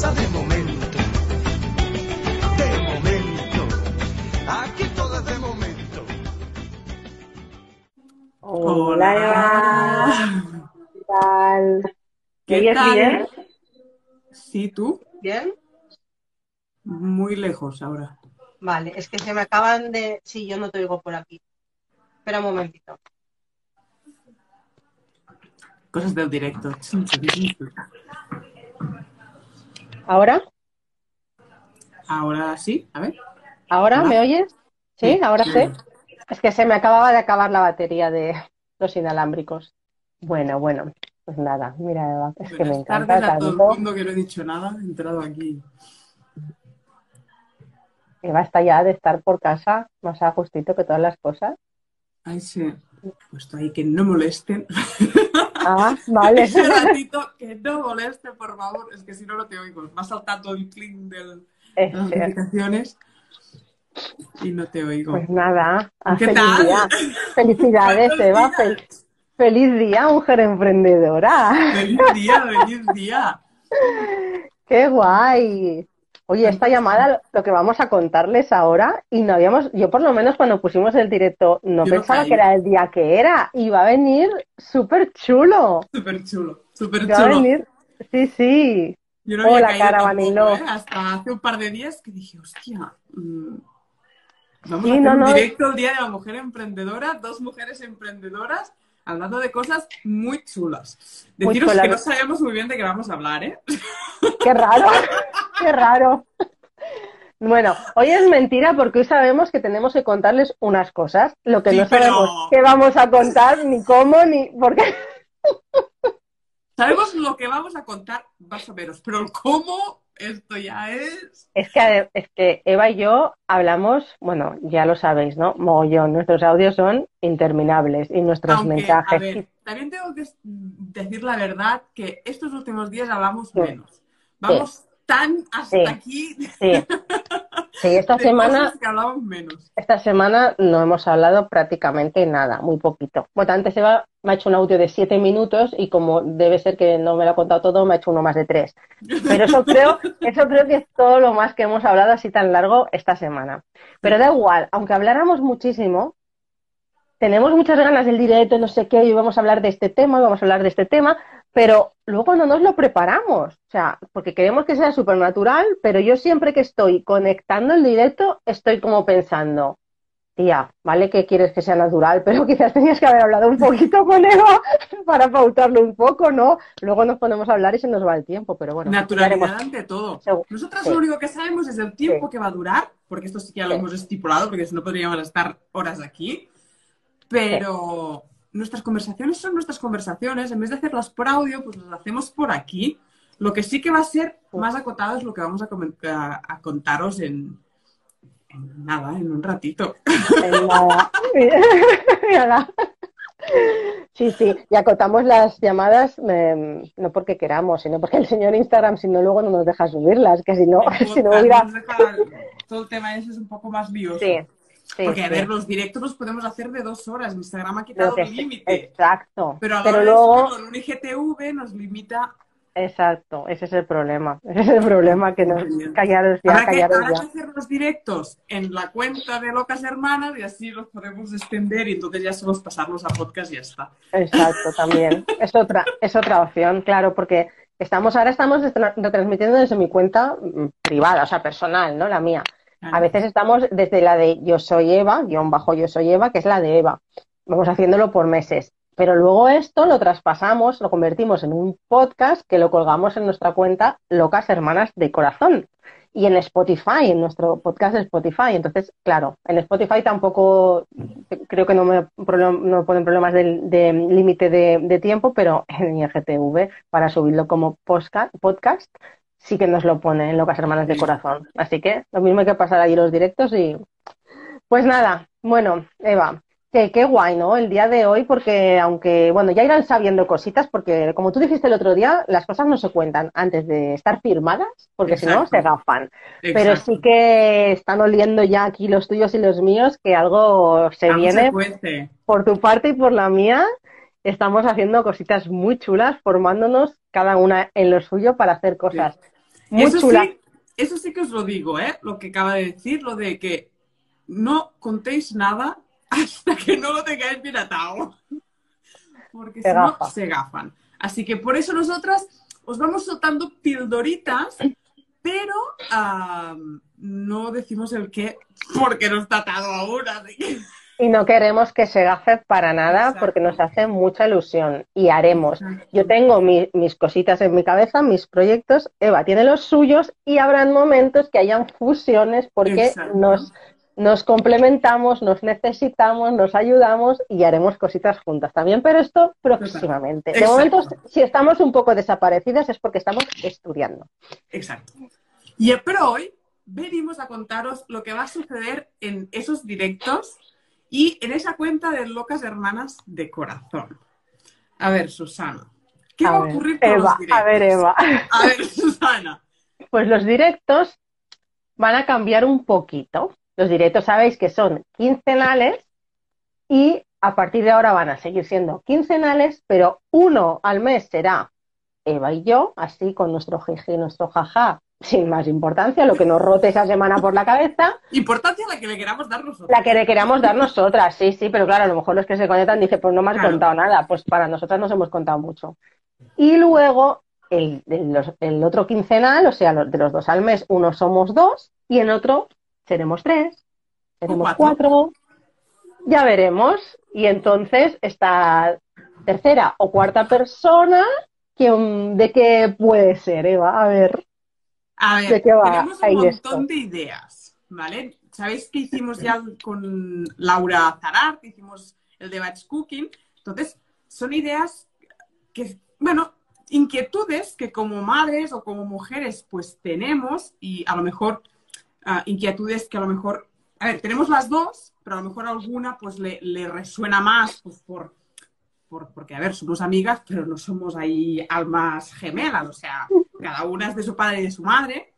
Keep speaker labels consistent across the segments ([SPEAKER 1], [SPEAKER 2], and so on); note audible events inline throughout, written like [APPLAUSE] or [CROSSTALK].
[SPEAKER 1] pasa de momento. De momento. Aquí todo es de momento.
[SPEAKER 2] Hola, Eva. ¿Qué tal?
[SPEAKER 3] ¿Qué
[SPEAKER 2] ¿Me oyes
[SPEAKER 3] tal?
[SPEAKER 2] bien?
[SPEAKER 3] Sí, tú.
[SPEAKER 4] ¿Bien?
[SPEAKER 3] Muy lejos ahora.
[SPEAKER 4] Vale, es que se me acaban de... Sí, yo no te oigo por aquí. Espera un momentito.
[SPEAKER 3] Cosas del directo.
[SPEAKER 4] ¿Ahora?
[SPEAKER 3] Ahora sí, a ver.
[SPEAKER 4] ¿Ahora
[SPEAKER 3] Hola.
[SPEAKER 4] me oyes? ¿Sí?
[SPEAKER 3] Sí.
[SPEAKER 4] ¿Ahora sí? Es que se me acababa de acabar la batería de los inalámbricos. Bueno, bueno, pues nada, mira, Eva, es que me encanta
[SPEAKER 3] a todo el
[SPEAKER 4] tanto.
[SPEAKER 3] mundo que no he dicho nada. He entrado aquí.
[SPEAKER 4] Eva está ya de estar por casa más a gustito que todas las cosas.
[SPEAKER 3] Ay, sí. Puesto ahí que no molesten. [LAUGHS]
[SPEAKER 4] Ah, vale. [LAUGHS]
[SPEAKER 3] Ese ratito que no moleste, por favor. Es que si no, no te oigo. Va saltando el clink del- de las notificaciones y no te oigo.
[SPEAKER 4] Pues nada, ah,
[SPEAKER 3] ¿Qué
[SPEAKER 4] feliz
[SPEAKER 3] tal?
[SPEAKER 4] día. Felicidades, Eva. fel- feliz día, mujer emprendedora.
[SPEAKER 3] ¡Feliz día, feliz día! [LAUGHS]
[SPEAKER 4] ¡Qué guay! Oye, esta llamada, lo que vamos a contarles ahora, y no habíamos, yo por lo menos cuando pusimos el directo, no
[SPEAKER 3] Yo
[SPEAKER 4] pensaba que era el día que era, y va a venir súper chulo.
[SPEAKER 3] Súper chulo, súper
[SPEAKER 4] Va a
[SPEAKER 3] chulo.
[SPEAKER 4] venir, sí, sí.
[SPEAKER 3] Yo no había
[SPEAKER 4] Hola,
[SPEAKER 3] caído
[SPEAKER 4] Cara
[SPEAKER 3] tampoco. ¿eh? Hasta hace un par de días que dije, hostia, mm, vamos
[SPEAKER 4] Sí,
[SPEAKER 3] a hacer
[SPEAKER 4] no,
[SPEAKER 3] un
[SPEAKER 4] no.
[SPEAKER 3] directo el Día de la Mujer Emprendedora, dos mujeres emprendedoras hablando de cosas muy chulas.
[SPEAKER 4] Muy
[SPEAKER 3] Deciros
[SPEAKER 4] chulas.
[SPEAKER 3] que no sabemos muy bien de qué vamos a hablar, ¿eh?
[SPEAKER 4] Qué raro, [LAUGHS] qué raro. Bueno, hoy es mentira porque hoy sabemos que tenemos que contarles unas cosas, lo que
[SPEAKER 3] Sí,
[SPEAKER 4] no
[SPEAKER 3] pero-
[SPEAKER 4] sabemos qué vamos a contar, ni cómo, ni por qué.
[SPEAKER 3] Sabemos lo que vamos a contar más o menos, pero el cómo, esto ya es...
[SPEAKER 4] Es que, es que Eva y yo hablamos, bueno, ya lo sabéis, ¿no? Mogollón, nuestros audios son interminables y nuestros
[SPEAKER 3] Aunque, a
[SPEAKER 4] mensajes.
[SPEAKER 3] ver, también tengo que decir la verdad que estos últimos días hablamos
[SPEAKER 4] Sí.
[SPEAKER 3] menos. Vamos tan hasta
[SPEAKER 4] Sí.
[SPEAKER 3] aquí
[SPEAKER 4] Sí, sí, esta [LAUGHS]
[SPEAKER 3] de
[SPEAKER 4] semana,
[SPEAKER 3] cosas que hablamos menos.
[SPEAKER 4] esta semana no hemos hablado prácticamente nada, muy poquito. Bueno, antes Eva me ha hecho un audio de siete minutos y como debe ser que no me lo ha contado todo, me ha hecho uno más de tres. Pero eso creo, [LAUGHS] eso creo que es todo lo más que hemos hablado así tan largo esta semana. Pero da igual, aunque habláramos muchísimo, tenemos muchas ganas del directo, no sé qué, y vamos a hablar de este tema, vamos a hablar de este tema, pero luego no nos lo preparamos. O sea, porque queremos que sea súper natural, pero yo siempre que estoy conectando el directo, estoy como pensando, tía, vale que quieres que sea natural, [LAUGHS] pero quizás tenías que haber hablado un poquito con Eva [LAUGHS] para pautarlo un poco, ¿no? Luego nos ponemos a hablar y se nos va el tiempo, pero bueno,
[SPEAKER 3] Naturalidad ante todo. Nosotras
[SPEAKER 4] sí.
[SPEAKER 3] lo único que sabemos es el tiempo
[SPEAKER 4] Sí.
[SPEAKER 3] que va a durar, porque esto sí que ya lo
[SPEAKER 4] Sí.
[SPEAKER 3] hemos estipulado, porque si no podríamos estar horas aquí. Pero nuestras conversaciones son nuestras conversaciones. En vez de hacerlas por audio, pues las hacemos por aquí. Lo que sí que va a ser más acotado es lo que vamos a, a- a contaros en, en nada, en un ratito.
[SPEAKER 4] En nada. [LAUGHS] Sí, sí, y acotamos las llamadas eh, no porque queramos, sino porque el señor Instagram, si no, luego no nos deja subirlas, que si no, [LAUGHS] si no hubiera...
[SPEAKER 3] todo el tema ese es un poco más lioso.
[SPEAKER 4] Sí, sí,
[SPEAKER 3] Porque, a
[SPEAKER 4] sí.
[SPEAKER 3] ver, los directos los podemos hacer de dos horas. Instagram ha quitado
[SPEAKER 4] que
[SPEAKER 3] el límite.
[SPEAKER 4] Exacto.
[SPEAKER 3] Pero, a la
[SPEAKER 4] Pero
[SPEAKER 3] hora
[SPEAKER 4] luego,
[SPEAKER 3] en un IGTV nos limita.
[SPEAKER 4] exacto, ese es el problema. [LAUGHS] Ese es el problema, que nos callaros ya,
[SPEAKER 3] habrá, que, habrá que
[SPEAKER 4] ya.
[SPEAKER 3] hacer los directos en la cuenta de Locas Hermanas y así los podemos extender y entonces ya solo pasarlos a podcast y ya está.
[SPEAKER 4] Exacto, también. Es otra, es otra opción, claro, porque estamos, ahora estamos retra- retransmitiendo desde mi cuenta mm, privada, o sea, personal, ¿no? La mía. A veces estamos desde la de Yo soy Eva, guion bajo Yo soy Eva, que es la de Eva. Vamos haciéndolo por meses. Pero luego esto lo traspasamos, lo convertimos en un podcast que lo colgamos en nuestra cuenta Locas Hermanas de Corazón. Y en Spotify, en nuestro podcast de Spotify. Entonces, claro, en Spotify tampoco creo que no me, no ponen problemas de, de límite de, de tiempo, pero en IGTV, para subirlo como podcast, sí que nos lo pone en Locas Hermanas de Corazón. Así que lo mismo hay que pasar ahí los directos y... Pues nada, bueno, Eva, que qué guay, ¿no? El día de hoy, porque aunque, bueno, ya irán sabiendo cositas, porque como tú dijiste el otro día, las cosas no se cuentan antes de estar firmadas, porque si no se gafan. Pero sí que están oliendo ya aquí los tuyos y los míos que algo se viene
[SPEAKER 3] se
[SPEAKER 4] por tu parte y por la mía. Estamos haciendo cositas muy chulas, formándonos cada una en lo suyo para hacer cosas Muy
[SPEAKER 3] eso
[SPEAKER 4] chula.
[SPEAKER 3] Sí, eso sí que os lo digo, ¿eh? Lo que acaba de decir, lo de que no contéis nada [LAUGHS] hasta que no lo tengáis bien atado. Porque
[SPEAKER 4] Se
[SPEAKER 3] si no, se gafan. Así que por eso nosotras os vamos soltando pildoritas, pero ah, no decimos el qué porque no está atado aún. Así que...
[SPEAKER 4] Y no queremos que se gafe para nada
[SPEAKER 3] Exacto.
[SPEAKER 4] porque nos hace mucha ilusión y haremos. Yo tengo mi- mis cositas en mi cabeza, mis proyectos, Eva tiene los suyos y habrán momentos que hayan fusiones porque
[SPEAKER 3] Exacto.
[SPEAKER 4] nos, nos complementamos, nos necesitamos, nos ayudamos y haremos cositas juntas también, pero esto próximamente. De momento, si estamos un poco desaparecidas es porque estamos estudiando.
[SPEAKER 3] Exacto. Y, pero hoy venimos a contaros lo que va a suceder en esos directos y en esa cuenta de Locas Hermanas de Corazón. A ver, Susana, ¿qué
[SPEAKER 4] A
[SPEAKER 3] va a ocurrir con
[SPEAKER 4] Eva,
[SPEAKER 3] los directos?
[SPEAKER 4] a ver, Eva.
[SPEAKER 3] A ver, Susana.
[SPEAKER 4] Pues los directos van a cambiar un poquito. Los directos sabéis que son quincenales y a partir de ahora van a seguir siendo quincenales, pero uno al mes será Eva y yo, así con nuestro jiji, nuestro jaja, sin más importancia, lo que nos rote esa semana por la cabeza,
[SPEAKER 3] Importancia la que le queramos dar nosotros.
[SPEAKER 4] la que le queramos dar nosotras, sí, sí, pero claro, a lo mejor los que se conectan dicen, pues no me has
[SPEAKER 3] Claro.
[SPEAKER 4] contado nada, pues para nosotras nos hemos contado mucho. Y luego el, el- otro quincenal, o sea, los, de los dos al mes, uno somos dos y en otro seremos tres, seremos
[SPEAKER 3] cuatro.
[SPEAKER 4] cuatro. Ya veremos. Y entonces esta tercera o cuarta persona, ¿quién- ¿de qué puede ser, Eva? A ver.
[SPEAKER 3] A ver,
[SPEAKER 4] ¿De qué va
[SPEAKER 3] tenemos un montón
[SPEAKER 4] esto?
[SPEAKER 3] de ideas, ¿vale? Sabéis que hicimos ya con Laura Zarar, que hicimos el de Batch Cooking. Entonces, son ideas que, bueno, inquietudes que como madres o como mujeres pues tenemos y a lo mejor ah, inquietudes que a lo mejor, a ver, tenemos las dos, pero a lo mejor alguna pues le, le resuena más pues por, por- porque, a ver, somos amigas, pero no somos ahí almas gemelas, o sea, cada una es de su padre y de su madre.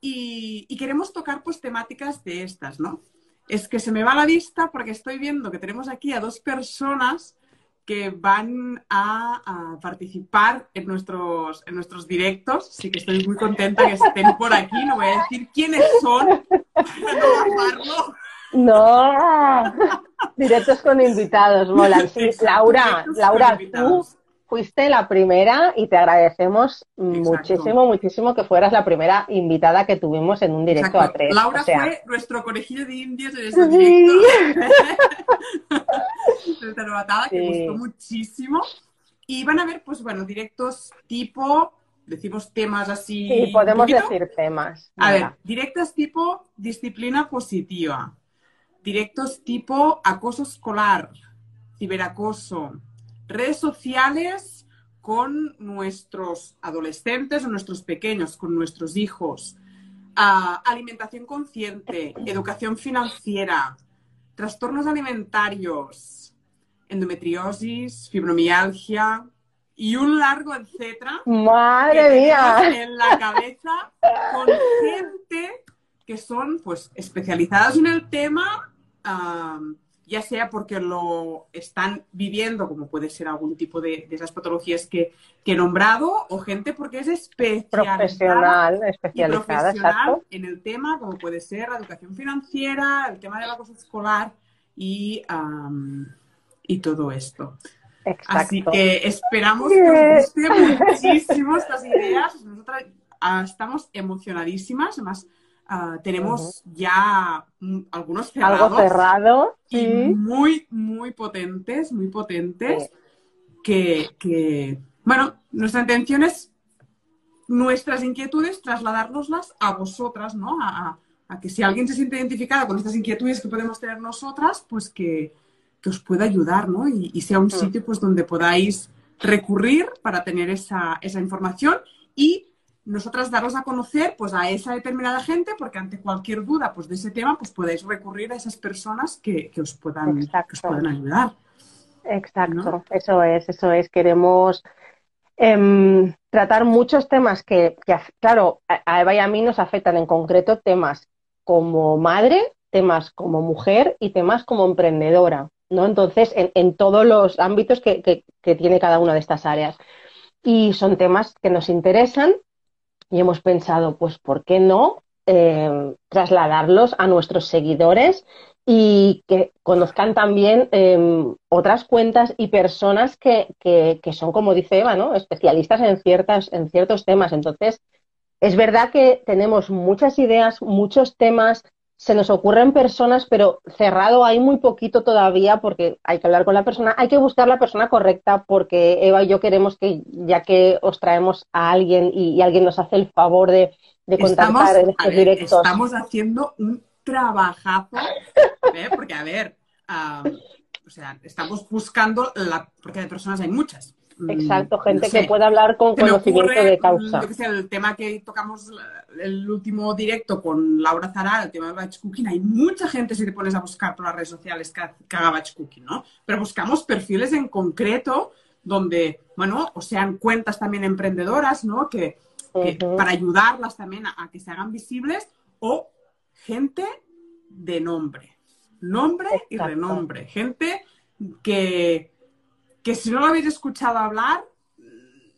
[SPEAKER 3] Y, y queremos tocar pues temáticas de estas, ¿no? Es que se me va la vista porque estoy viendo que tenemos aquí a dos personas que van a, a participar en nuestros, en nuestros directos. Sí que estoy muy contenta que estén por aquí. No voy a decir quiénes son para no gafarlo.
[SPEAKER 4] No, [LAUGHS] directos con invitados, molan. Sí,
[SPEAKER 3] Exacto,
[SPEAKER 4] Laura, Laura, tú fuiste la primera y te agradecemos
[SPEAKER 3] Exacto.
[SPEAKER 4] muchísimo, muchísimo que fueras la primera invitada que tuvimos en un directo
[SPEAKER 3] Exacto.
[SPEAKER 4] a tres.
[SPEAKER 3] Laura
[SPEAKER 4] o sea,
[SPEAKER 3] fue nuestro conejillo de indios en esos
[SPEAKER 4] Sí.
[SPEAKER 3] directos. [LAUGHS] Desde Novatada, que
[SPEAKER 4] Sí.
[SPEAKER 3] gustó muchísimo. Y van a ver, pues bueno, directos tipo, decimos temas así.
[SPEAKER 4] sí, podemos
[SPEAKER 3] poquito.
[SPEAKER 4] decir temas.
[SPEAKER 3] A ver, directos tipo disciplina positiva. Directos tipo acoso escolar, ciberacoso, redes sociales con nuestros adolescentes o nuestros pequeños, con nuestros hijos, ah, alimentación consciente, educación financiera, trastornos alimentarios, endometriosis, fibromialgia y un largo etcétera
[SPEAKER 4] Madre mía.
[SPEAKER 3] en la cabeza con gente que son pues especializadas en el tema, am, ya sea porque lo están viviendo, como puede ser algún tipo de, de esas patologías que, que he nombrado, o gente porque es especializada
[SPEAKER 4] Profesional,
[SPEAKER 3] y
[SPEAKER 4] especializada,
[SPEAKER 3] profesional
[SPEAKER 4] exacto.
[SPEAKER 3] en el tema, como puede ser la educación financiera, el tema del acoso escolar y, am, y todo esto. Así
[SPEAKER 4] Exacto.
[SPEAKER 3] que esperamos que os guste muchísimo estas ideas. Nosotras ah, estamos emocionadísimas. Además, ah, tenemos ya mm, algunos cerrados
[SPEAKER 4] Algo cerrado,
[SPEAKER 3] y
[SPEAKER 4] sí.
[SPEAKER 3] muy, muy potentes, muy potentes.
[SPEAKER 4] Sí.
[SPEAKER 3] Que, que, bueno, nuestra intención es nuestras inquietudes trasladárnoslas a vosotras, ¿no? A, a- a que si alguien se siente identificada con estas inquietudes que podemos tener nosotras, pues que, que os pueda ayudar, ¿no? Y, y sea un
[SPEAKER 4] Mm.
[SPEAKER 3] sitio pues donde podáis recurrir para tener esa, esa información y nosotras daros a conocer pues a esa determinada gente porque ante cualquier duda pues de ese tema pues podéis recurrir a esas personas que, que os puedan, que os puedan ayudar.
[SPEAKER 4] Exacto,
[SPEAKER 3] ¿no?
[SPEAKER 4] eso es, eso es. Queremos em, tratar muchos temas que, que, claro, a a Eva y a mí nos afectan en concreto temas como madre, temas como mujer y temas como emprendedora, ¿no? Entonces, en, en todos los ámbitos que, que- que tiene cada una de estas áreas. Y son temas que nos interesan y hemos pensado, pues, ¿por qué no eh, trasladarlos a nuestros seguidores y que conozcan también eh, otras cuentas y personas que, que, que, son, como dice Eva, ¿no? especialistas en, ciertas, en ciertos temas. Entonces, es verdad que tenemos muchas ideas, muchos temas, se nos ocurren personas, pero cerrado hay muy poquito todavía porque hay que hablar con la persona, hay que buscar la persona correcta porque Eva y yo queremos que, ya que os traemos a alguien y, y alguien nos hace el favor de, de contactar
[SPEAKER 3] estamos,
[SPEAKER 4] en estos
[SPEAKER 3] ver,
[SPEAKER 4] directos.
[SPEAKER 3] Estamos haciendo un trabajazo, ¿eh? porque a ver, um, o sea, estamos buscando la, porque de personas hay muchas.
[SPEAKER 4] Exacto, gente
[SPEAKER 3] no sé,
[SPEAKER 4] que pueda hablar con conocimiento
[SPEAKER 3] ocurre,
[SPEAKER 4] de causa.
[SPEAKER 3] Yo que sé, el tema que tocamos el último directo con Laura Zara, el tema del batch cooking, hay mucha gente si te pones a buscar por las redes sociales que, que haga batch cooking, ¿no? Pero buscamos perfiles en concreto donde, bueno, o sean cuentas también emprendedoras, ¿no? Que, uh -huh. para ayudarlas también a, a que se hagan visibles o gente de nombre, nombre Exacto. y renombre, gente que, que si no lo habéis escuchado hablar,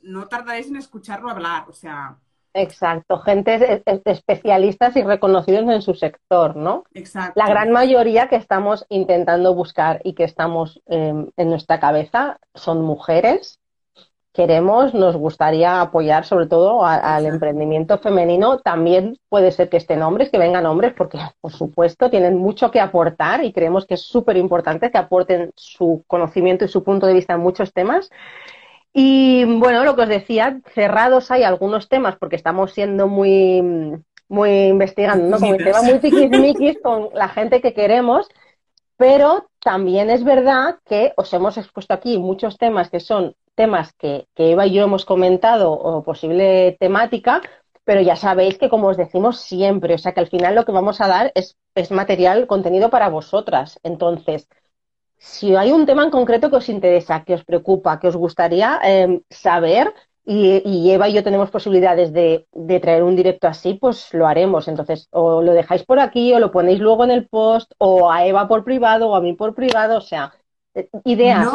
[SPEAKER 3] no tardaréis en escucharlo hablar, o sea...
[SPEAKER 4] Exacto, gente especialistas y reconocidos en su sector, ¿no?
[SPEAKER 3] Exacto.
[SPEAKER 4] La gran mayoría que estamos intentando buscar y que estamos eh, en nuestra cabeza son mujeres queremos, nos gustaría apoyar sobre todo a, al emprendimiento femenino. También puede ser que estén hombres, que vengan hombres, porque por supuesto tienen mucho que aportar y creemos que es súper importante que aporten su conocimiento y su punto de vista en muchos temas. Y bueno, lo que os decía, cerrados hay algunos temas porque estamos siendo muy, muy investigando, ¿no? Como tema muy tiquismiquis con la gente que queremos, pero también es verdad que os hemos expuesto aquí muchos temas que son temas que, Eva y yo hemos comentado o posible temática, pero ya sabéis que como os decimos siempre, o sea que al final lo que vamos a dar es, es material, contenido para vosotras. Entonces, si hay un tema en concreto que os interesa, que os preocupa, que os gustaría eh, saber, y, y, Eva y yo tenemos posibilidades de, traer un directo así, pues lo haremos. Entonces, o lo dejáis por aquí, o lo ponéis luego en el post, o a Eva por privado, o a mí por privado, o sea, eh, ideas.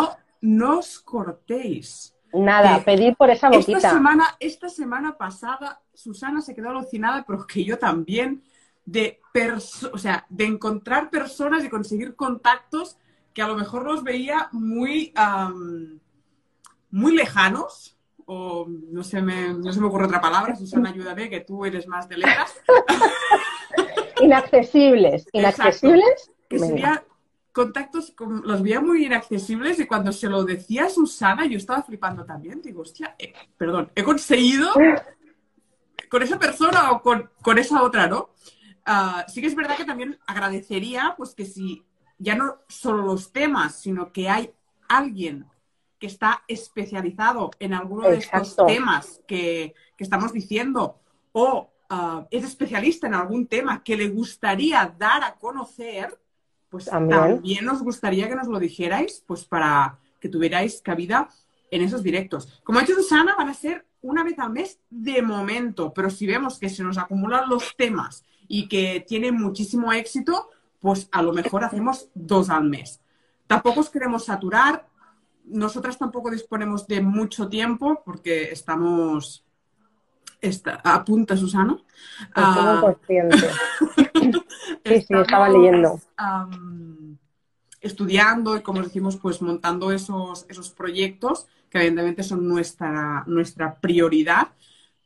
[SPEAKER 3] No os cortéis.
[SPEAKER 4] Nada, eh, pedid por esa boquita.
[SPEAKER 3] Esta semana, esta semana pasada, Susana se quedó alucinada, pero que yo también, de, o sea, de encontrar personas y conseguir contactos que a lo mejor los veía muy, um, muy lejanos, o no se, me, no se me ocurre otra palabra, Susana, ayúdame, que tú eres más de letras.
[SPEAKER 4] inaccesibles, [LAUGHS] inaccesibles.
[SPEAKER 3] Exacto. Que sería contactos los veía muy inaccesibles y cuando se lo decía a Susana yo estaba flipando también. Digo, hostia, eh, perdón, he conseguido con esa persona o con, con esa otra, ¿no? Uh, sí que es verdad que también agradecería pues que si ya no solo los temas, sino que hay alguien que está especializado en alguno de estos temas que, que estamos diciendo o uh, es especialista en algún tema que le gustaría dar a conocer, pues
[SPEAKER 4] también.
[SPEAKER 3] también. nos gustaría que nos lo dijerais, pues para que tuvierais cabida en esos directos. Como ha dicho Susana, van a ser una vez al mes de momento, pero si vemos que se nos acumulan los temas y que tiene muchísimo éxito, pues a lo mejor hacemos dos al mes. Tampoco os queremos saturar, nosotras tampoco disponemos de mucho tiempo porque estamos Está, apunta Susana.
[SPEAKER 4] Estoy consciente. [LAUGHS] sí, sí, estaba leyendo.
[SPEAKER 3] Um, estudiando y, como decimos, pues montando esos, esos proyectos que evidentemente son nuestra, nuestra prioridad,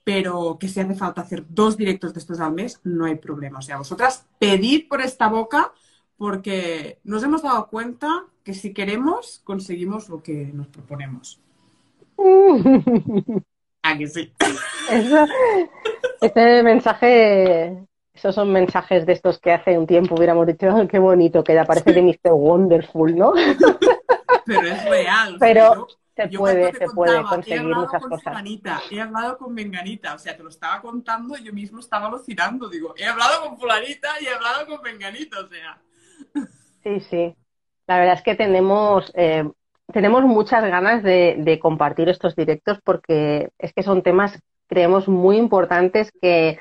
[SPEAKER 3] pero que si hace falta hacer dos directos de estos al mes, no hay problema. O sea, vosotras pedid por esta boca porque nos hemos dado cuenta que si queremos, conseguimos lo que nos proponemos. [LAUGHS] Ah, que sí.
[SPEAKER 4] Eso, este mensaje, esos son mensajes de estos que hace un tiempo hubiéramos dicho, oh, qué bonito queda, parece de Mr. Wonderful, ¿no? [LAUGHS]
[SPEAKER 3] Pero es real.
[SPEAKER 4] Pero se puede, se
[SPEAKER 3] contaba,
[SPEAKER 4] puede conseguir muchas
[SPEAKER 3] con
[SPEAKER 4] cosas.
[SPEAKER 3] Fulanita, he hablado con Menganita, o sea, te lo estaba contando y yo mismo estaba alucinando, digo, he hablado con Fulanita y he hablado con Menganita, o sea.
[SPEAKER 4] Sí, sí. La verdad es que tenemos eh, tenemos muchas ganas de, de, compartir estos directos porque es que son temas, creemos, muy importantes que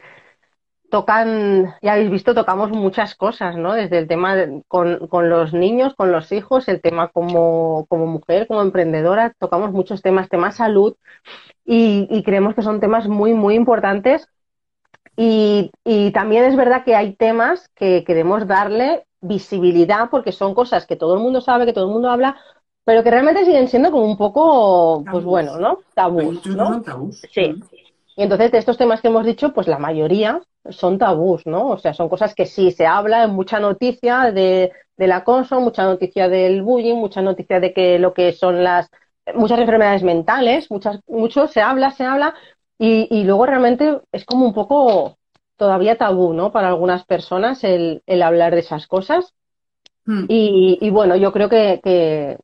[SPEAKER 4] tocan, ya habéis visto, tocamos muchas cosas, ¿no? Desde el tema de, con, con, los niños, con los hijos, el tema como, como mujer, como emprendedora, tocamos muchos temas, tema salud, y, y creemos que son temas muy, muy importantes Y, y también es verdad que hay temas que queremos darle visibilidad porque son cosas que todo el mundo sabe, que todo el mundo habla, pero que realmente siguen siendo como un poco, pues
[SPEAKER 3] Tabús.
[SPEAKER 4] bueno, ¿no? Tabús, ¿no?
[SPEAKER 3] tabús.
[SPEAKER 4] Sí. Y entonces de estos temas que hemos dicho, pues la mayoría son tabús, ¿no? O sea, son cosas que sí se habla, mucha noticia de, del acoso, mucha noticia del bullying, mucha noticia de que lo que son las muchas enfermedades mentales, muchas, mucho se habla, se habla, y, y luego realmente es como un poco todavía tabú, ¿no? Para algunas personas el, el hablar de esas cosas.
[SPEAKER 3] Mm.
[SPEAKER 4] Y, y bueno, yo creo que, que,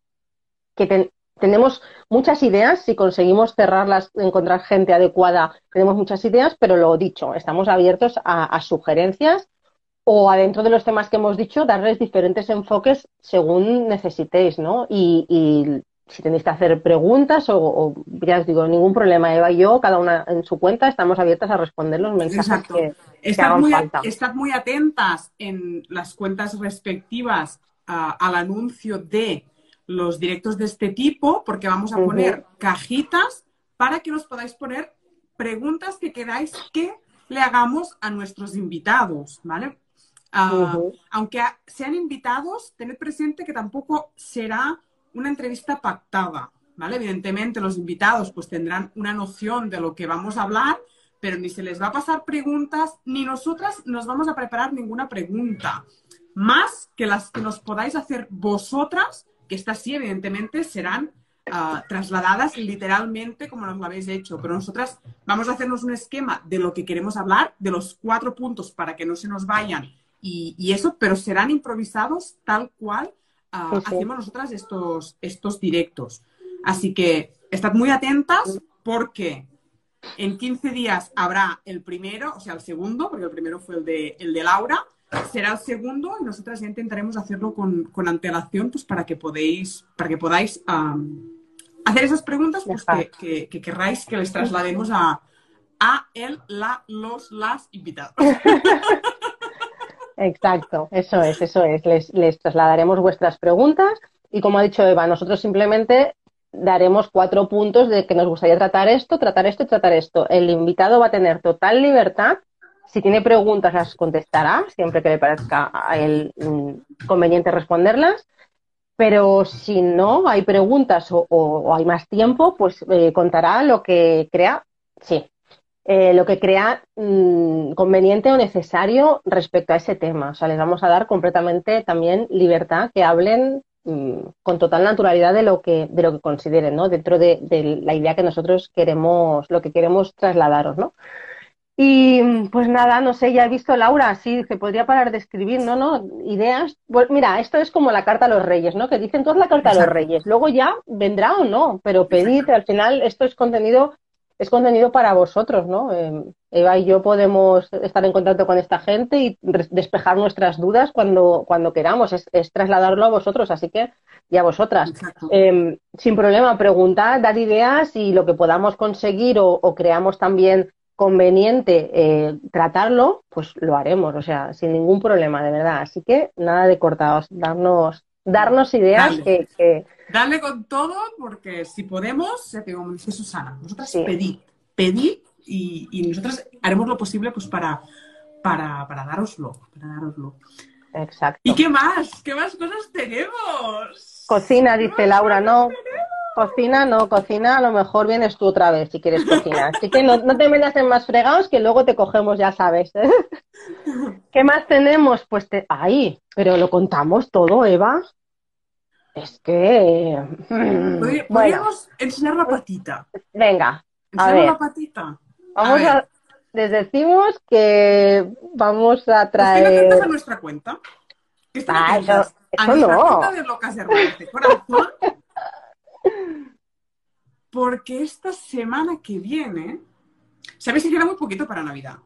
[SPEAKER 4] que ten- tenemos muchas ideas, si conseguimos cerrarlas, encontrar gente adecuada, tenemos muchas ideas, pero lo dicho, estamos abiertos a, a sugerencias o adentro de los temas que hemos dicho, darles diferentes enfoques según necesitéis, ¿no? Y, y si tenéis que hacer preguntas o, o, ya os digo, ningún problema, Eva y yo, cada una en su cuenta, estamos abiertas a responder los mensajes
[SPEAKER 3] Exacto.
[SPEAKER 4] que, que
[SPEAKER 3] Estad
[SPEAKER 4] hagan
[SPEAKER 3] muy,
[SPEAKER 4] falta.
[SPEAKER 3] estad muy atentas en las cuentas respectivas al anuncio de los directos de este tipo, porque vamos a poner cajitas para que nos podáis poner preguntas que queráis que le hagamos a nuestros invitados, ¿vale? Ah. Aunque sean invitados, tened presente que tampoco será una entrevista pactada, ¿vale? Evidentemente los invitados pues tendrán una noción de lo que vamos a hablar, pero ni se les va a pasar preguntas, ni nosotras nos vamos a preparar ninguna pregunta, más que las que nos podáis hacer vosotras, que estas sí, evidentemente, serán ah, trasladadas literalmente como nos lo habéis hecho, pero nosotras vamos a hacernos un esquema de lo que queremos hablar, de los cuatro puntos para que no se nos vayan y, y eso, pero serán improvisados tal cual ah,
[SPEAKER 4] Sí, sí.
[SPEAKER 3] hacemos nosotras estos, estos directos. Así que estad muy atentas porque en 15 días habrá el primero, o sea, el segundo, porque el primero fue el de, el de Laura, será el segundo y nosotras ya intentaremos hacerlo con, con antelación pues para que podéis, para que podáis am, hacer esas preguntas pues, que, que, que querráis que les traslademos a, a el, la, los, las invitados. [LAUGHS]
[SPEAKER 4] Exacto, eso es, eso es. Les, les trasladaremos vuestras preguntas y como ha dicho Eva, nosotros simplemente daremos cuatro puntos de que nos gustaría tratar esto, tratar esto y tratar esto. El invitado va a tener total libertad. Si tiene preguntas las contestará, siempre que le parezca mm, conveniente responderlas. Pero si no hay preguntas o hay más tiempo, pues eh, contará lo que crea, sí, eh, lo que crea mm, conveniente o necesario respecto a ese tema. O sea, les vamos a dar completamente también libertad que hablen mm, con total naturalidad de lo que, de lo que consideren, ¿no? Dentro de, de la idea que nosotros queremos, lo que queremos trasladaros, ¿no? Y pues nada, no sé, ya he visto Laura, sí, se podría parar de escribir, ¿no? ¿No? Ideas. Pues mira, esto es como la carta a los reyes, ¿no? Que dicen todos la carta a los reyes. Luego ya vendrá o no, pero pedid, al final esto es contenido, es contenido para vosotros, ¿no? Eh, Eva y yo podemos estar en contacto con esta gente y despejar nuestras dudas cuando, cuando queramos, es, es trasladarlo a vosotros, así que, y a vosotras. Eh, sin problema, preguntad, dar ideas y lo que podamos conseguir o, o creamos también conveniente eh, tratarlo, pues lo haremos, o sea, sin ningún problema, de verdad. Así que nada de cortados, darnos, darnos ideas
[SPEAKER 3] Dale.
[SPEAKER 4] que, que
[SPEAKER 3] Dale con todo, porque si podemos, ya te digo, como dice Susana, nosotras
[SPEAKER 4] Sí.
[SPEAKER 3] pedid, pedid y, y nosotras haremos lo posible pues para, para, para daroslo, para daroslo.
[SPEAKER 4] exacto.
[SPEAKER 3] ¿Y qué más? ¿Qué más cosas tenemos?
[SPEAKER 4] Cocina,
[SPEAKER 3] ¿Qué
[SPEAKER 4] dice Laura, no.
[SPEAKER 3] tenemos?
[SPEAKER 4] Cocina, no, cocina, a lo mejor vienes tú otra vez si quieres cocinar. Así que no, no te metas en más fregados que luego te cogemos, ya sabes. [LAUGHS] ¿Qué más tenemos? Pues te... ¡Ay! Pero lo contamos todo, Eva. Es que... mm, Bueno,
[SPEAKER 3] Podríamos enseñar la patita.
[SPEAKER 4] venga,
[SPEAKER 3] Enseñar
[SPEAKER 4] ver.
[SPEAKER 3] la patita.
[SPEAKER 4] vamos
[SPEAKER 3] ver.
[SPEAKER 4] a... Les decimos que vamos a
[SPEAKER 3] Pues que no
[SPEAKER 4] traer...
[SPEAKER 3] a nuestra cuenta. Que
[SPEAKER 4] Ah, eso-
[SPEAKER 3] a
[SPEAKER 4] eso no.
[SPEAKER 3] de locas de corazón. [LAUGHS] Porque esta semana que viene, ¿sabéis que queda muy poquito para Navidad?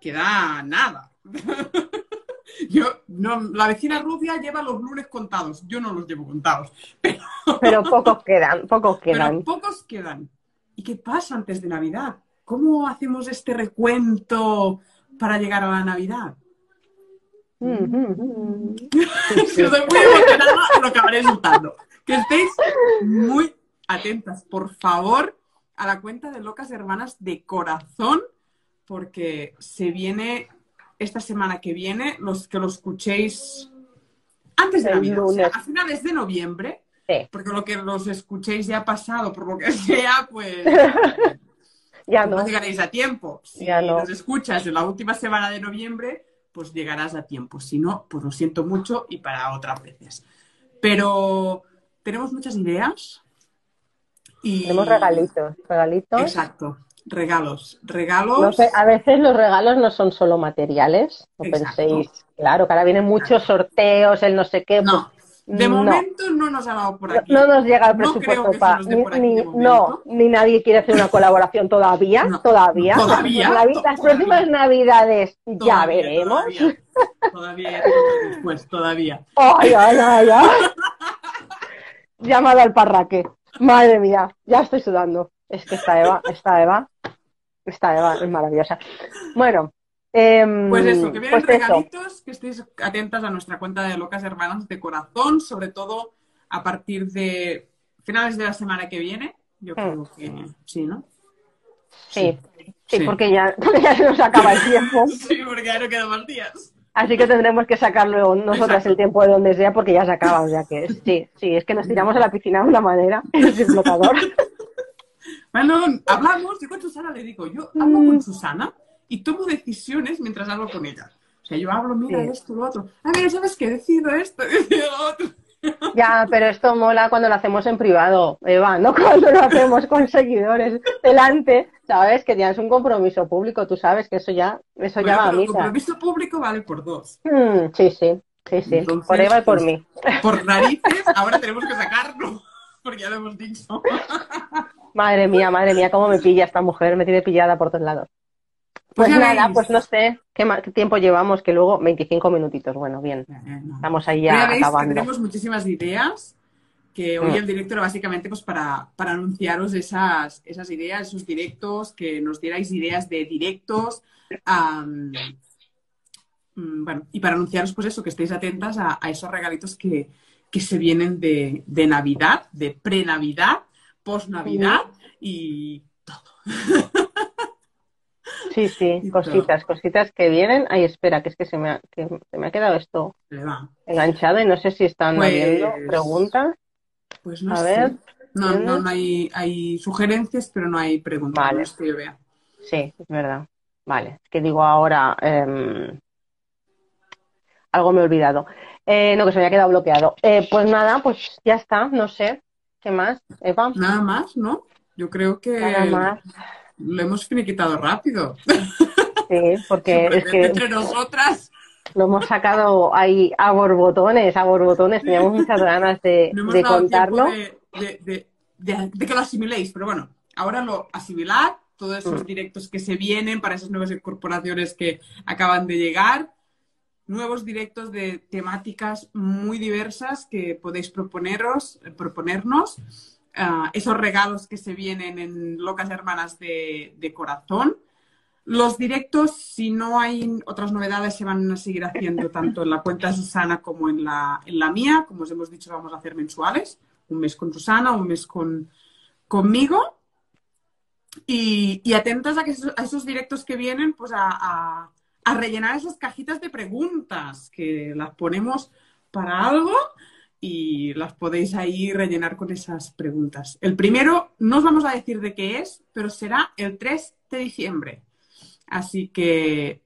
[SPEAKER 3] Queda nada. [LAUGHS] Yo, no, la vecina rubia lleva los lunes contados, yo no los llevo contados, [LAUGHS]
[SPEAKER 4] Pero pocos quedan, pocos
[SPEAKER 3] pero
[SPEAKER 4] quedan.
[SPEAKER 3] pocos quedan. ¿Y qué pasa antes de Navidad? ¿Cómo hacemos este recuento para llegar a la Navidad?
[SPEAKER 4] Mm, mm, mm.
[SPEAKER 3] Es que estoy muy emocionada, lo acabaré soltando. Que estéis muy atentas, por favor, a la cuenta de Locas Hermanas de Corazón, porque se viene esta semana que viene, los que lo escuchéis antes de Navidad, o sea, a finales de noviembre,
[SPEAKER 4] Sí.
[SPEAKER 3] porque lo que los escuchéis ya ha pasado, por lo que [LAUGHS] sea, pues [LAUGHS]
[SPEAKER 4] Ya
[SPEAKER 3] no
[SPEAKER 4] no.
[SPEAKER 3] llegaréis a tiempo. Si
[SPEAKER 4] Ya no.
[SPEAKER 3] nos escuchas en la última semana de noviembre, pues llegarás a tiempo. Si no, pues lo siento mucho y para otras veces. Pero tenemos muchas ideas. Y...
[SPEAKER 4] Tenemos regalitos, regalitos.
[SPEAKER 3] Exacto. Regalos. Regalos.
[SPEAKER 4] No sé, a veces los regalos no son solo materiales, no
[SPEAKER 3] Exacto.
[SPEAKER 4] penséis. Claro, que ahora vienen muchos sorteos, el no sé qué.
[SPEAKER 3] No. De
[SPEAKER 4] no.
[SPEAKER 3] momento no nos ha dado por
[SPEAKER 4] No,
[SPEAKER 3] aquí.
[SPEAKER 4] no nos llega el
[SPEAKER 3] No
[SPEAKER 4] presupuesto
[SPEAKER 3] se
[SPEAKER 4] para ni, ni-
[SPEAKER 3] de
[SPEAKER 4] no, ni nadie quiere hacer una colaboración todavía,
[SPEAKER 3] No,
[SPEAKER 4] todavía.
[SPEAKER 3] todavía,
[SPEAKER 4] Las, próximas navidades ya veremos.
[SPEAKER 3] Todavía, todavía ya después, todavía.
[SPEAKER 4] Ay, ay, ay, ay. [LAUGHS] Llamada al parraque. Madre mía, ya estoy sudando. Es que esta Eva, esta Eva, esta Eva es maravillosa. Bueno, em,
[SPEAKER 3] Pues eso, que vienen
[SPEAKER 4] pues eso.
[SPEAKER 3] regalitos, que estéis atentas a nuestra cuenta de Locas Hermanas de Corazón, sobre todo a partir de finales de la semana que viene. Yo creo que sí, ¿no?
[SPEAKER 4] Sí, sí,
[SPEAKER 3] Sí.
[SPEAKER 4] porque ya, [LAUGHS] ya se nos acaba el tiempo.
[SPEAKER 3] Sí, porque ya no quedan más días.
[SPEAKER 4] Así que tendremos que sacarlo nosotras
[SPEAKER 3] Exacto.
[SPEAKER 4] el tiempo de donde sea porque ya se acaba. O sea que sí, sí, es que nos tiramos a la piscina de una manera. [LAUGHS] Es explotador.
[SPEAKER 3] Bueno, hablamos, yo con Susana le digo, yo hablo
[SPEAKER 4] Mm.
[SPEAKER 3] con Susana y tomo decisiones mientras hablo con ella. O sea, yo hablo, mira
[SPEAKER 4] Sí.
[SPEAKER 3] esto, lo otro. A ver, ¿sabes qué? Decido esto, [LAUGHS] decido lo otro.
[SPEAKER 4] Ya, pero esto mola cuando lo hacemos en privado, Eva, no [LAUGHS] cuando lo hacemos con seguidores delante, ¿sabes? Que ya es un compromiso público, tú sabes que eso ya, eso
[SPEAKER 3] Bueno,
[SPEAKER 4] ya va a
[SPEAKER 3] pero el
[SPEAKER 4] misa.
[SPEAKER 3] compromiso público vale por dos.
[SPEAKER 4] Mm, sí, sí, sí, sí,
[SPEAKER 3] Entonces,
[SPEAKER 4] por Eva y por
[SPEAKER 3] pues,
[SPEAKER 4] mí.
[SPEAKER 3] Por [LAUGHS] narices, ahora tenemos que sacarlo, [LAUGHS] porque ya lo hemos dicho.
[SPEAKER 4] Madre mía, madre mía, cómo me pilla esta mujer, me tiene pillada por todos lados.
[SPEAKER 3] Pues
[SPEAKER 4] Pues nada,
[SPEAKER 3] veis.
[SPEAKER 4] pues no sé qué, qué tiempo llevamos, que luego 25 minutitos, bueno, bien, estamos ahí ya
[SPEAKER 3] ya veis que
[SPEAKER 4] acabando.
[SPEAKER 3] tenemos muchísimas ideas, que hoy
[SPEAKER 4] Mm.
[SPEAKER 3] el directo era básicamente pues para, para anunciaros esas, esas ideas, esos directos, que nos dierais ideas de directos. mm, bueno, y para anunciaros pues eso, que estéis atentas a, a esos regalitos que, que se vienen de, de Navidad, de pre-Navidad, post-Navidad y [LAUGHS]
[SPEAKER 4] Sí, sí, [LAUGHS]
[SPEAKER 3] Y
[SPEAKER 4] cositas, cositas que vienen. Ay, espera, que es que se me ha, que se me ha quedado esto enganchado y no sé si están
[SPEAKER 3] Pues-
[SPEAKER 4] habiendo preguntas.
[SPEAKER 3] Pues no
[SPEAKER 4] A
[SPEAKER 3] sé.
[SPEAKER 4] ver,
[SPEAKER 3] No, no, no hay, hay sugerencias, pero no hay preguntas.
[SPEAKER 4] Vale.
[SPEAKER 3] no es que yo vea.
[SPEAKER 4] Sí, es verdad. Vale, es que digo ahora, em, algo me he olvidado. Eh, no, que se me había quedado bloqueado. Eh, pues nada, pues ya está, no sé. ¿Qué más, Eva?
[SPEAKER 3] Nada más, ¿no? Yo creo que
[SPEAKER 4] Nada más.
[SPEAKER 3] Lo hemos finiquitado rápido.
[SPEAKER 4] Sí, porque es que
[SPEAKER 3] Entre nosotras
[SPEAKER 4] lo hemos sacado ahí a borbotones, a borbotones. Teníamos muchas ganas de,
[SPEAKER 3] no hemos
[SPEAKER 4] de
[SPEAKER 3] dado
[SPEAKER 4] contarlo.
[SPEAKER 3] de, de- que lo asimiléis, pero bueno, ahora lo asimilad, todos esos
[SPEAKER 4] Mm.
[SPEAKER 3] directos que se vienen para esas nuevas incorporaciones que acaban de llegar, nuevos directos de temáticas muy diversas que podéis proponeros, proponernos, ah, esos regalos que se vienen en Locas Hermanas de, de Corazón. Los directos, si no hay otras novedades, se van a seguir haciendo [LAUGHS] tanto en la cuenta de Susana como en la, en la mía. Como os hemos dicho, vamos a hacer mensuales. Un mes con Susana, un mes con, conmigo. Y, y atentas a, que esos, a esos directos que vienen, pues a, a- a rellenar esas cajitas de preguntas, que las ponemos para algo y las podéis ahí rellenar con esas preguntas. El primero, no os vamos a decir de qué es, pero será el 3 de diciembre. Así que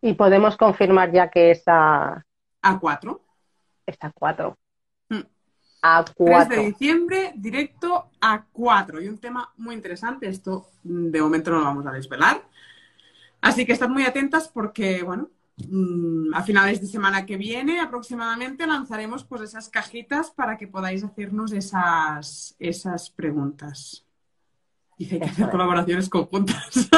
[SPEAKER 4] Y podemos confirmar ya que es a,
[SPEAKER 3] a 4.
[SPEAKER 4] es a cuatro.
[SPEAKER 3] Mm.
[SPEAKER 4] A
[SPEAKER 3] 3
[SPEAKER 4] cuatro.
[SPEAKER 3] de diciembre, directo a 4. Y un tema muy interesante, esto de momento no lo vamos a desvelar. Así que estad muy atentas porque, bueno, a finales de semana que viene aproximadamente lanzaremos pues esas cajitas para que podáis hacernos esas, esas preguntas. Dice que hacer
[SPEAKER 4] es.
[SPEAKER 3] colaboraciones conjuntas. [LAUGHS]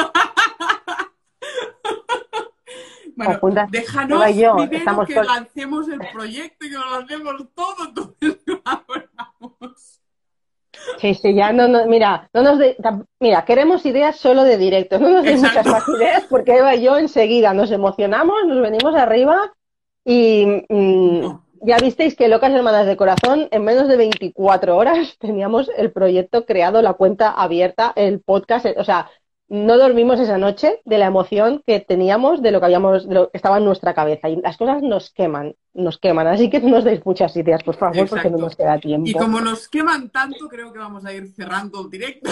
[SPEAKER 3] bueno,
[SPEAKER 4] Conjuntas.
[SPEAKER 3] déjanos
[SPEAKER 4] yo
[SPEAKER 3] primero que
[SPEAKER 4] sol-
[SPEAKER 3] lancemos el proyecto y que lo lancemos todo, entonces [LAUGHS] colaboramos.
[SPEAKER 4] Sí, sí, ya no, no, mira, no nos de- mira, queremos ideas solo de directo, no nos den muchas más ideas porque Eva y yo enseguida nos emocionamos, nos venimos arriba y mm, ya visteis que Locas Hermanas de Corazón, en menos de 24 horas [LAUGHS] teníamos el proyecto creado, la cuenta abierta, el podcast, o sea, no dormimos esa noche de la emoción que teníamos de lo que habíamos, de lo que estaba en nuestra cabeza. Y las cosas nos queman, nos queman. Así que no nos deis muchas ideas, por favor, porque no nos queda tiempo.
[SPEAKER 3] Y como nos queman tanto, creo que vamos a ir cerrando directo.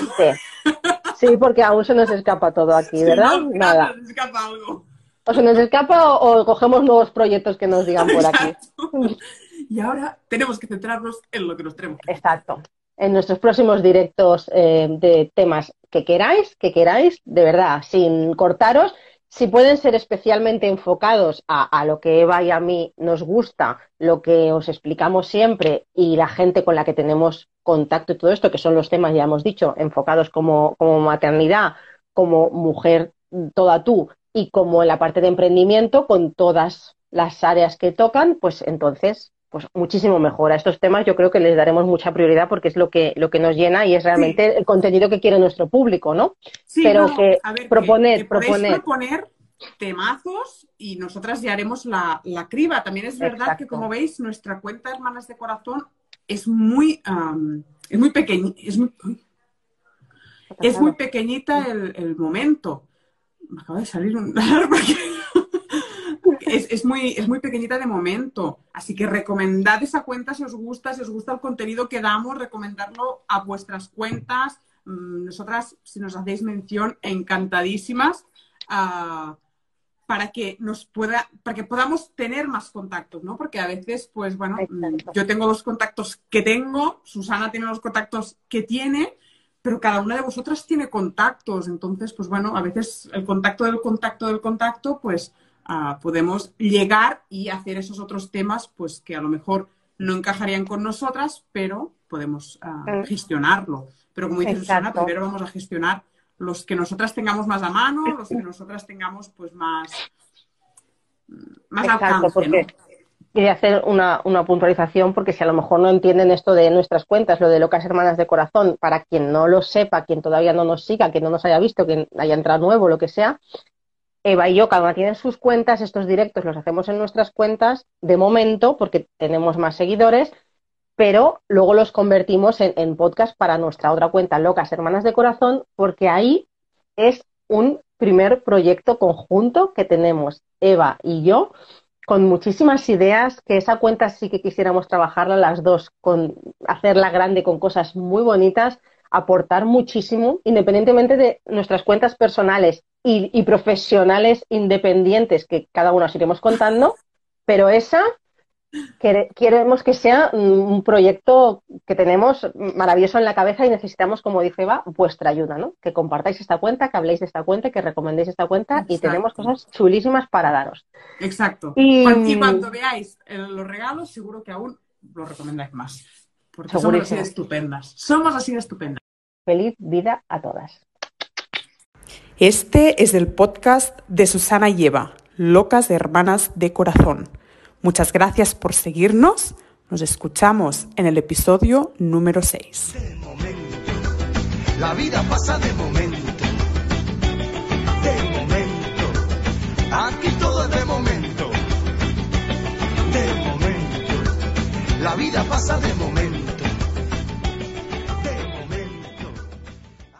[SPEAKER 4] Sí, sí porque aún se nos escapa todo aquí, ¿verdad?
[SPEAKER 3] No,
[SPEAKER 4] Nada.
[SPEAKER 3] Nos escapa algo.
[SPEAKER 4] O se nos escapa o, o cogemos nuevos proyectos que nos digan por aquí.
[SPEAKER 3] Y ahora tenemos que centrarnos en lo que nos tenemos
[SPEAKER 4] Exacto. En nuestros próximos directos eh, de temas que queráis, que queráis, de verdad, sin cortaros. Si pueden ser especialmente enfocados a, a lo que Eva y a mí nos gusta, lo que os explicamos siempre y la gente con la que tenemos contacto y todo esto, que son los temas, ya hemos dicho, enfocados como, como maternidad, como mujer toda tú y como en la parte de emprendimiento, con todas las áreas que tocan, pues entonces pues muchísimo mejor. A estos temas yo creo que les daremos mucha prioridad porque es lo que, lo que nos llena y es realmente el contenido que quiere nuestro público, ¿no?
[SPEAKER 3] Sí,
[SPEAKER 4] Pero
[SPEAKER 3] no,
[SPEAKER 4] que
[SPEAKER 3] a ver,
[SPEAKER 4] proponer,
[SPEAKER 3] que, que podéis
[SPEAKER 4] proponer.
[SPEAKER 3] proponer temazos y nosotras ya haremos la, la criba. También es verdad
[SPEAKER 4] Exacto.
[SPEAKER 3] que, como veis, nuestra cuenta Hermanas de Corazón es muy, am, es muy pequeña. Es muy, uy, es muy pequeñita el, el momento. Me acaba de salir un... es, es muy, es muy pequeñita de momento. Así que recomendad esa cuenta si os gusta, si os gusta el contenido que damos, recomendarlo a vuestras cuentas. Mm, Nosotras, si nos hacéis mención, encantadísimas. ah, para que nos pueda, para que podamos tener más contactos, ¿no? Porque a veces, pues bueno, mm,
[SPEAKER 4] Exacto.
[SPEAKER 3] yo tengo los contactos que tengo, Susana tiene los contactos que tiene, pero cada una de vosotras tiene contactos. Entonces, pues bueno, a veces el contacto del contacto del contacto, pues podemos llegar y hacer esos otros temas, pues que a lo mejor no encajarían con nosotras, pero podemos ah,
[SPEAKER 4] Mm.
[SPEAKER 3] gestionarlo. Pero como dice Susana, primero vamos a gestionar los que nosotras tengamos más a mano, los que nosotras tengamos pues más, más
[SPEAKER 4] Exacto,
[SPEAKER 3] alcance,
[SPEAKER 4] porque
[SPEAKER 3] ¿no?
[SPEAKER 4] quería hacer una, una puntualización porque si a lo mejor no entienden esto de nuestras cuentas, lo de Locas Hermanas de Corazón, para quien no lo sepa, quien todavía no nos siga, quien no nos haya visto, quien haya entrado nuevo, lo que sea, Eva y yo, cada una tiene sus cuentas, estos directos los hacemos en nuestras cuentas de momento porque tenemos más seguidores, pero luego los convertimos en, en podcast para nuestra otra cuenta, Locas Hermanas de Corazón, porque ahí es un primer proyecto conjunto que tenemos Eva y yo, con muchísimas ideas, que esa cuenta sí que quisiéramos trabajarla las dos, con hacerla grande con cosas muy bonitas, aportar muchísimo, independientemente de nuestras cuentas personales y, y profesionales independientes que cada una os iremos contando, pero esa quere- queremos que sea un proyecto que tenemos maravilloso en la cabeza y necesitamos, como dice Eva, vuestra ayuda, ¿no? Que compartáis esta cuenta, que habléis de esta cuenta, que recomendéis esta cuenta y tenemos cosas chulísimas para daros.
[SPEAKER 3] Exacto.
[SPEAKER 4] Y-
[SPEAKER 3] Cuan- Y cuando veáis eh, los regalos, seguro que aún los recomendáis más porque Segurísimo. somos así de estupendas. Somos así de estupendas.
[SPEAKER 4] Feliz vida a todas.
[SPEAKER 5] Este es el podcast de Susana y Eva, locas de hermanas de corazón. Muchas gracias por seguirnos. Nos escuchamos en el episodio número 6.
[SPEAKER 1] De momento, la vida pasa de momento. De momento. Aquí todo es de momento. De momento. La vida pasa de momento.